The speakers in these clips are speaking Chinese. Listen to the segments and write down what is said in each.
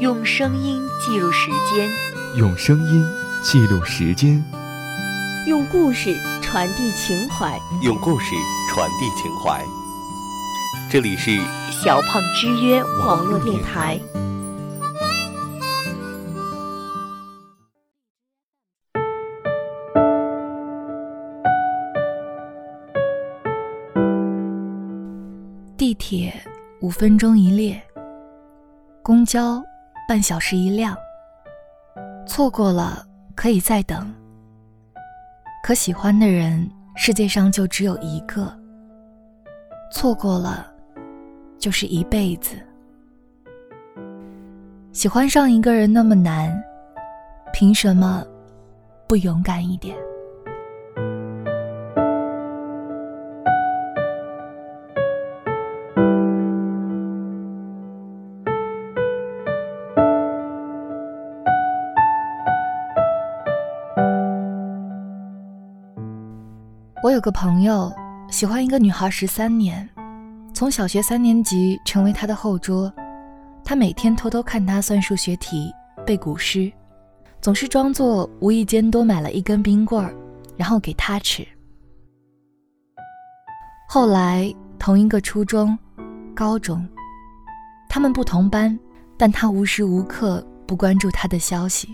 用声音记录时间，用声音记录时间，用故事传递情怀，用故事传递情怀。这里是小胖之约网络电台。地铁五分钟一列，公交半小时一辆。错过了可以再等，可喜欢的人世界上就只有一个。错过了就是一辈子。喜欢上一个人那么难，凭什么不勇敢一点？我有个朋友喜欢一个女孩十三年，从小学三年级成为她的后桌。他每天偷偷看她算数学题、背古诗，总是装作无意间多买了一根冰棍儿，然后给她吃。后来同一个初中、高中，他们不同班，但他无时无刻不关注她的消息，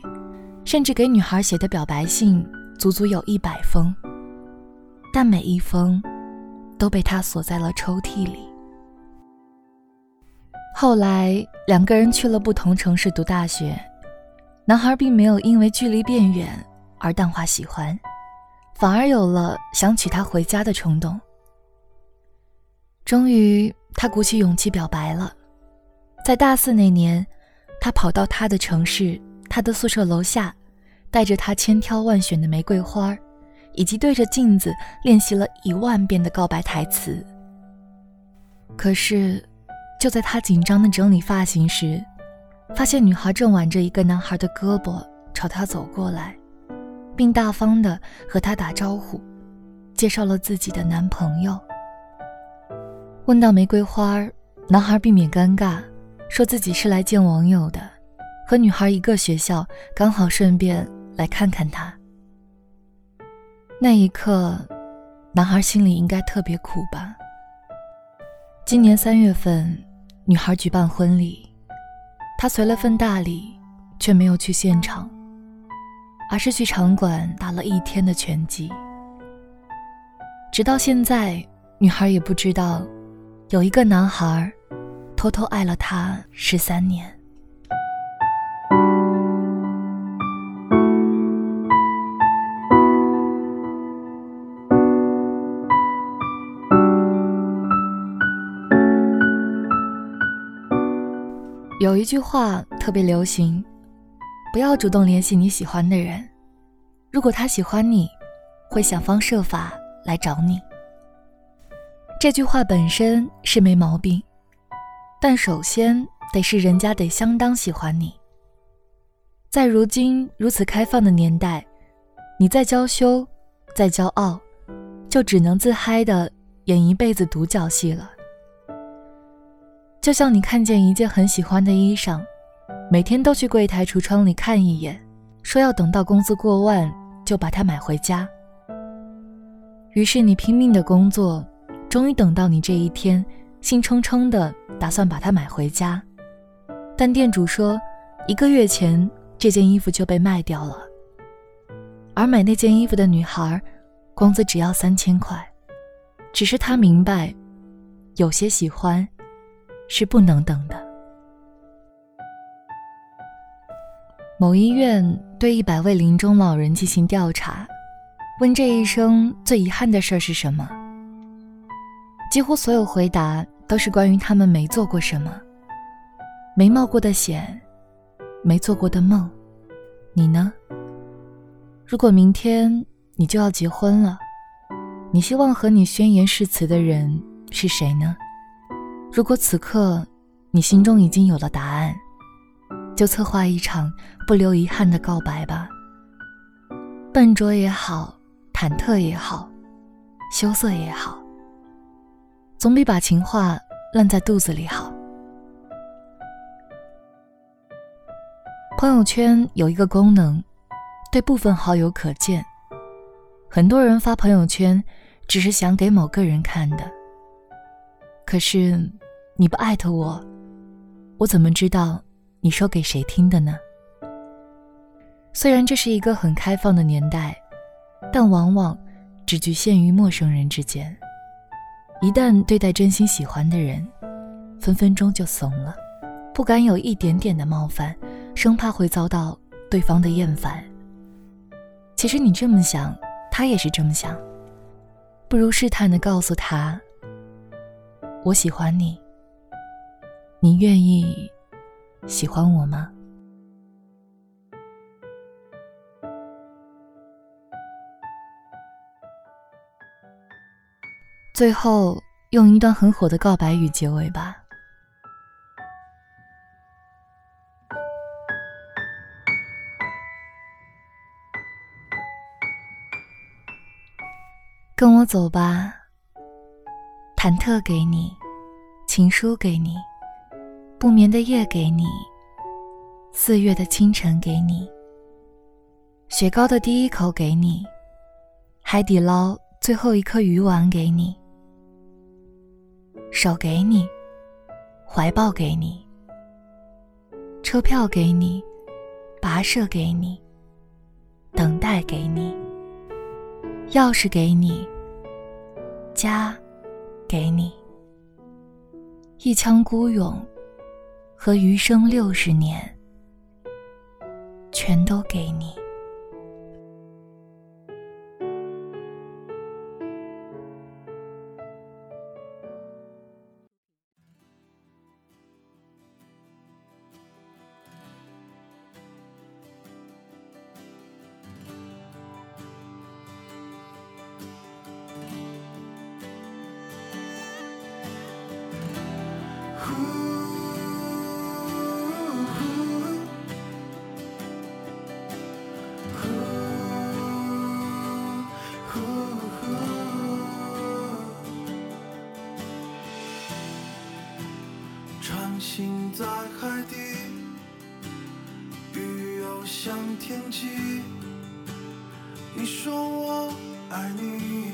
甚至给女孩写的表白信足足有一百封。但每一封，都被他锁在了抽屉里。后来两个人去了不同城市读大学，男孩并没有因为距离变远而淡化喜欢，反而有了想娶她回家的冲动。终于，他鼓起勇气表白了。在大四那年，他跑到他的城市，他的宿舍楼下，带着他千挑万选的玫瑰花以及对着镜子练习了一万遍的告白台词。可是，就在他紧张的整理发型时，发现女孩正挽着一个男孩的胳膊朝他走过来，并大方的和他打招呼，介绍了自己的男朋友。问到玫瑰花，男孩避免尴尬，说自己是来见网友的，和女孩一个学校，刚好顺便来看看她。那一刻，男孩心里应该特别苦吧。今年三月份，女孩举办婚礼，他随了份大礼，却没有去现场，而是去场馆打了一天的拳击。直到现在，女孩也不知道，有一个男孩偷偷爱了她十三年。有一句话特别流行：不要主动联系你喜欢的人，如果他喜欢你，会想方设法来找你。这句话本身是没毛病，但首先得是人家得相当喜欢你。在如今如此开放的年代，你再娇羞，再骄傲，就只能自嗨的演一辈子独角戏了。就像你看见一件很喜欢的衣裳，每天都去柜台橱窗里看一眼，说要等到工资过万就把它买回家。于是你拼命的工作，终于等到你这一天，兴冲冲的打算把它买回家，但店主说，一个月前这件衣服就被卖掉了。而买那件衣服的女孩，工资只要三千块，只是她明白，有些喜欢。是不能等的。某医院对一百位临终老人进行调查，问这一生最遗憾的事儿是什么？几乎所有回答都是关于他们没做过什么，没冒过的险，没做过的梦。你呢？如果明天你就要结婚了，你希望和你宣言誓词的人是谁呢？如果此刻你心中已经有了答案，就策划一场不留遗憾的告白吧。笨拙也好，忐忑也好，羞涩也好，总比把情话烂在肚子里好。朋友圈有一个功能，对部分好友可见。很多人发朋友圈，只是想给某个人看的。可是，你不艾特我，我怎么知道你说给谁听的呢？虽然这是一个很开放的年代，但往往只局限于陌生人之间。一旦对待真心喜欢的人，分分钟就怂了，不敢有一点点的冒犯。生怕会遭到对方的厌烦。其实你这么想，他也是这么想。不如试探的告诉他：“我喜欢你，你愿意喜欢我吗？”最后用一段很火的告白语结尾吧。跟我走吧，忐忑给你，情书给你，不眠的夜给你，四月的清晨给你，雪糕的第一口给你，海底捞最后一颗鱼丸给你，手给你，怀抱给你，车票给你，跋涉给你，等待给你。钥匙给你，家给你，一腔孤勇和余生六十年，全都给你。天际。你说我爱你，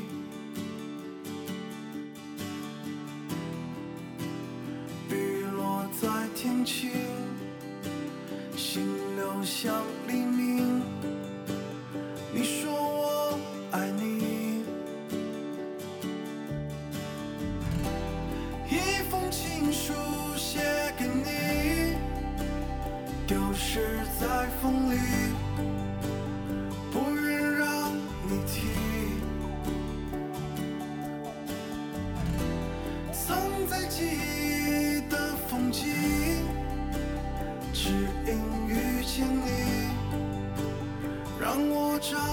雨落在天晴，心流向黎明。你说我爱你，一封情书写给你。丢失在风里，让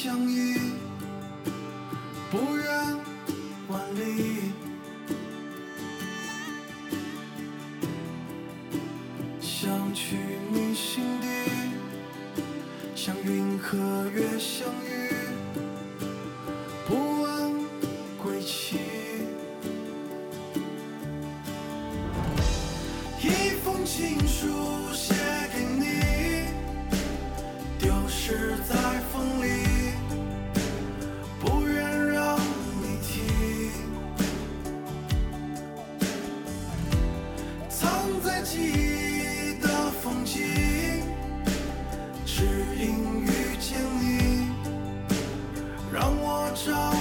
相依不远万里想去你心底像云和月相遇不问归期。一封情书写给你丢失在让我找